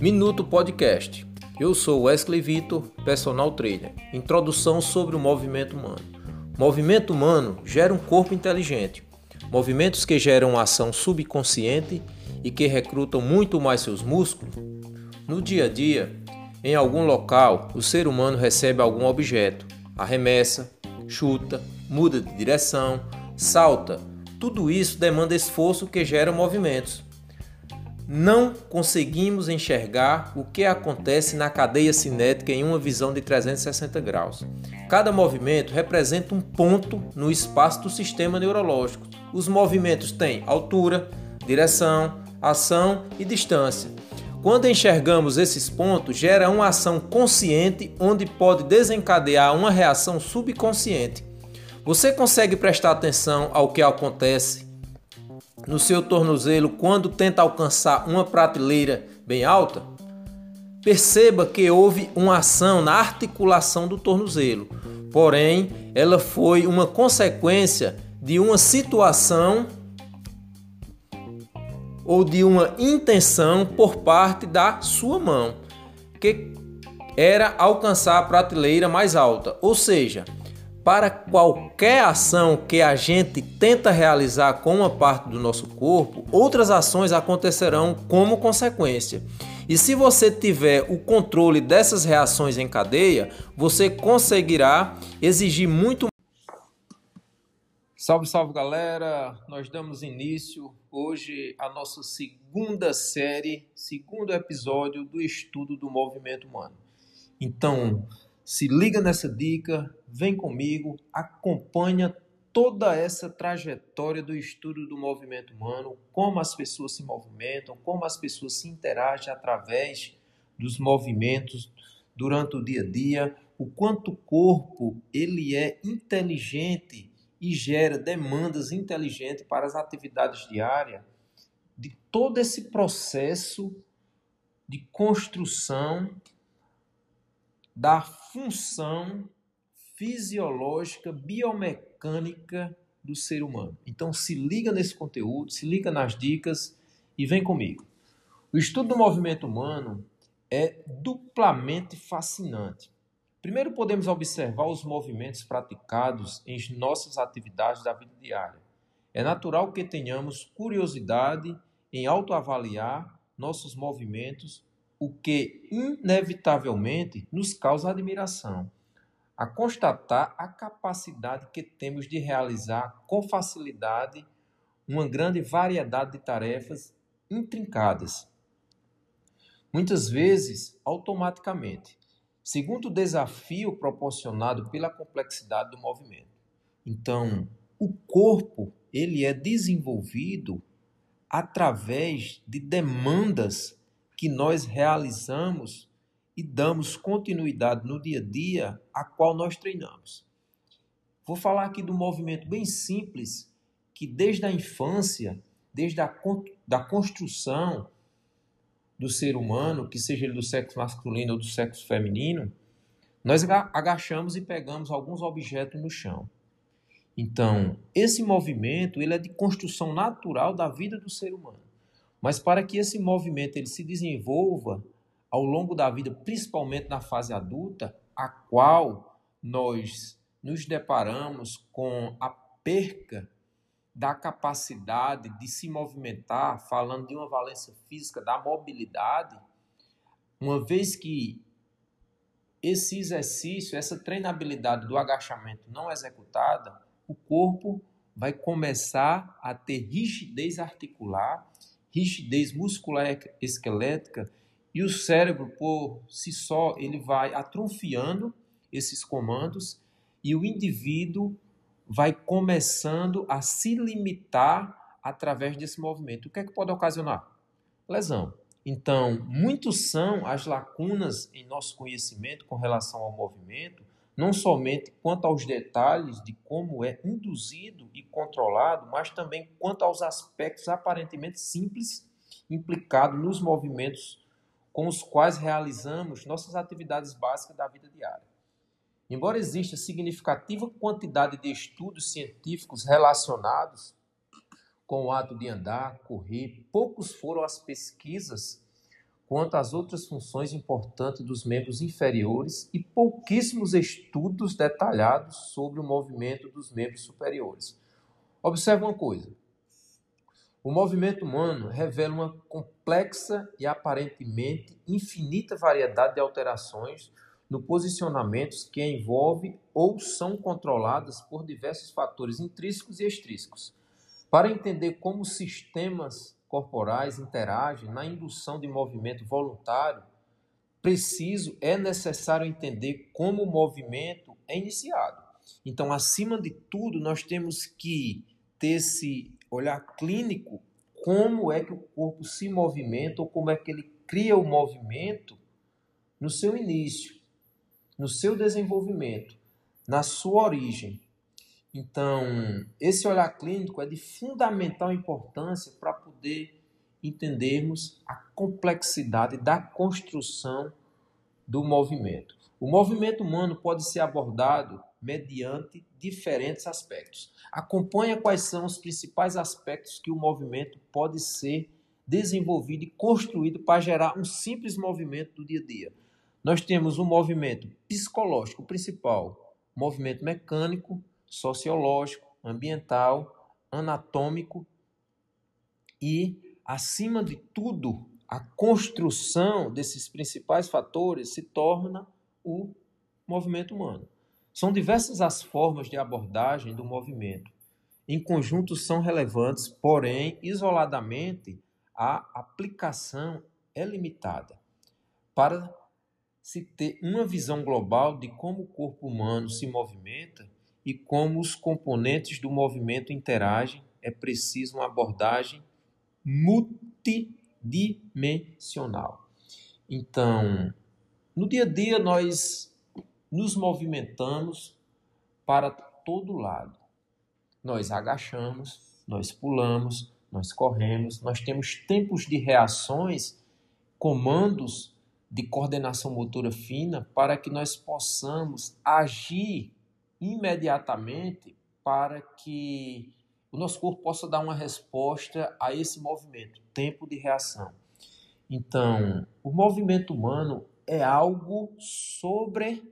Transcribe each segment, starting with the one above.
Minuto Podcast. Eu sou Wesley Vitor, personal trainer. Introdução sobre o movimento humano. Movimento humano gera um corpo inteligente. Movimentos que geram ação subconsciente e que recrutam muito mais seus músculos. No dia a dia, em algum local, o ser humano recebe algum objeto, arremessa, chuta, muda de direção, salta. Tudo isso demanda esforço que gera movimentos. Não conseguimos enxergar o que acontece na cadeia cinética em uma visão de 360 graus. Cada movimento representa um ponto no espaço do sistema neurológico. Os movimentos têm altura, direção, ação e distância. Quando enxergamos esses pontos, gera uma ação consciente onde pode desencadear uma reação subconsciente. Você consegue prestar atenção ao que acontece no seu tornozelo quando tenta alcançar uma prateleira bem alta? Perceba que houve uma ação na articulação do tornozelo, porém, ela foi uma consequência de uma situação ou de uma intenção por parte da sua mão, que era alcançar a prateleira mais alta. Ou seja, para qualquer ação que a gente tenta realizar com uma parte do nosso corpo, outras ações acontecerão como consequência. E se você tiver o controle dessas reações em cadeia, você conseguirá exigir muito Salve, salve galera! Nós damos início hoje à nossa segunda série, segundo episódio do estudo do movimento humano. Então, se liga nessa dica, vem comigo, acompanha toda essa trajetória do estudo do movimento humano, como as pessoas se movimentam, como as pessoas se interagem através dos movimentos durante o dia a dia, o quanto o corpo ele é inteligente e gera demandas inteligentes para as atividades diárias, de todo esse processo de construção da função fisiológica, biomecânica do ser humano. Então se liga nesse conteúdo, se liga nas dicas e vem comigo. O estudo do movimento humano é duplamente fascinante. Primeiro podemos observar os movimentos praticados em nossas atividades da vida diária. É natural que tenhamos curiosidade em autoavaliar nossos movimentos o que inevitavelmente nos causa admiração, a constatar a capacidade que temos de realizar com facilidade uma grande variedade de tarefas intrincadas, muitas vezes automaticamente, segundo o desafio proporcionado pela complexidade do movimento. Então, o corpo ele é desenvolvido através de demandas que nós realizamos e damos continuidade no dia a dia a qual nós treinamos. Vou falar aqui do movimento bem simples que desde a infância, desde a da construção do ser humano, que seja ele do sexo masculino ou do sexo feminino, nós agachamos e pegamos alguns objetos no chão. Então, esse movimento ele é de construção natural da vida do ser humano. Mas para que esse movimento ele se desenvolva ao longo da vida, principalmente na fase adulta, a qual nós nos deparamos com a perca da capacidade de se movimentar, falando de uma valência física da mobilidade, uma vez que esse exercício, essa treinabilidade do agachamento não executada, o corpo vai começar a ter rigidez articular rigidez muscular esquelética e o cérebro por si só ele vai atrofiando esses comandos e o indivíduo vai começando a se limitar através desse movimento. O que é que pode ocasionar? Lesão. Então, muitos são as lacunas em nosso conhecimento com relação ao movimento não somente quanto aos detalhes de como é induzido e controlado, mas também quanto aos aspectos aparentemente simples implicados nos movimentos com os quais realizamos nossas atividades básicas da vida diária. Embora exista significativa quantidade de estudos científicos relacionados com o ato de andar, correr, poucos foram as pesquisas quanto às outras funções importantes dos membros inferiores e pouquíssimos estudos detalhados sobre o movimento dos membros superiores. Observe uma coisa: o movimento humano revela uma complexa e aparentemente infinita variedade de alterações no posicionamento que envolve ou são controladas por diversos fatores intrínsecos e extrínsecos. Para entender como sistemas corporais interagem na indução de movimento voluntário, preciso é necessário entender como o movimento é iniciado. Então, acima de tudo, nós temos que ter esse olhar clínico como é que o corpo se movimenta ou como é que ele cria o movimento no seu início, no seu desenvolvimento, na sua origem. Então, esse olhar clínico é de fundamental importância para poder entendermos a complexidade da construção do movimento. O movimento humano pode ser abordado mediante diferentes aspectos. Acompanha quais são os principais aspectos que o movimento pode ser desenvolvido e construído para gerar um simples movimento do dia a dia. Nós temos um movimento psicológico principal, movimento mecânico, sociológico, ambiental, anatômico e, acima de tudo, a construção desses principais fatores se torna o movimento humano. São diversas as formas de abordagem do movimento. Em conjunto são relevantes, porém, isoladamente, a aplicação é limitada. Para se ter uma visão global de como o corpo humano se movimenta e como os componentes do movimento interagem, é preciso uma abordagem multidimensional. Então, no dia a dia nós nos movimentamos para todo lado. Nós agachamos, nós pulamos, nós corremos, nós temos tempos de reações, comandos de coordenação motora fina para que nós possamos agir imediatamente para que o nosso corpo possa dar uma resposta a esse movimento, tempo de reação. Então, o movimento humano é algo sobre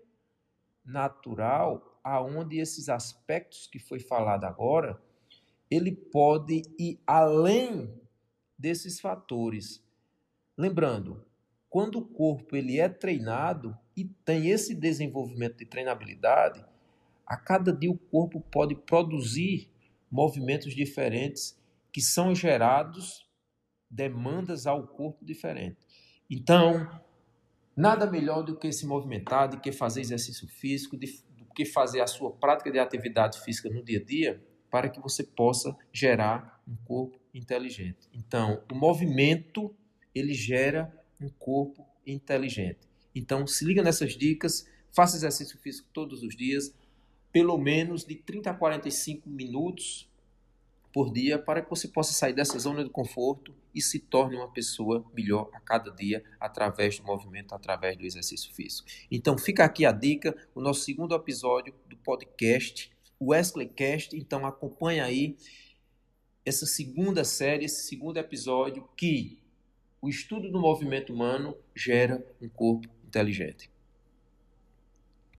natural, aonde esses aspectos que foi falado agora, ele pode ir além desses fatores. Lembrando, quando o corpo ele é treinado e tem esse desenvolvimento de treinabilidade, a cada dia o corpo pode produzir movimentos diferentes que são gerados demandas ao corpo diferente. Então, Nada melhor do que se movimentar, do que fazer exercício físico, do que fazer a sua prática de atividade física no dia a dia, para que você possa gerar um corpo inteligente. Então, o movimento ele gera um corpo inteligente. Então, se liga nessas dicas, faça exercício físico todos os dias, pelo menos de 30 a 45 minutos por dia para que você possa sair dessa zona de conforto e se torne uma pessoa melhor a cada dia através do movimento, através do exercício físico. Então fica aqui a dica, o nosso segundo episódio do podcast, o Wesley Cast. Então acompanha aí essa segunda série, esse segundo episódio que o estudo do movimento humano gera um corpo inteligente.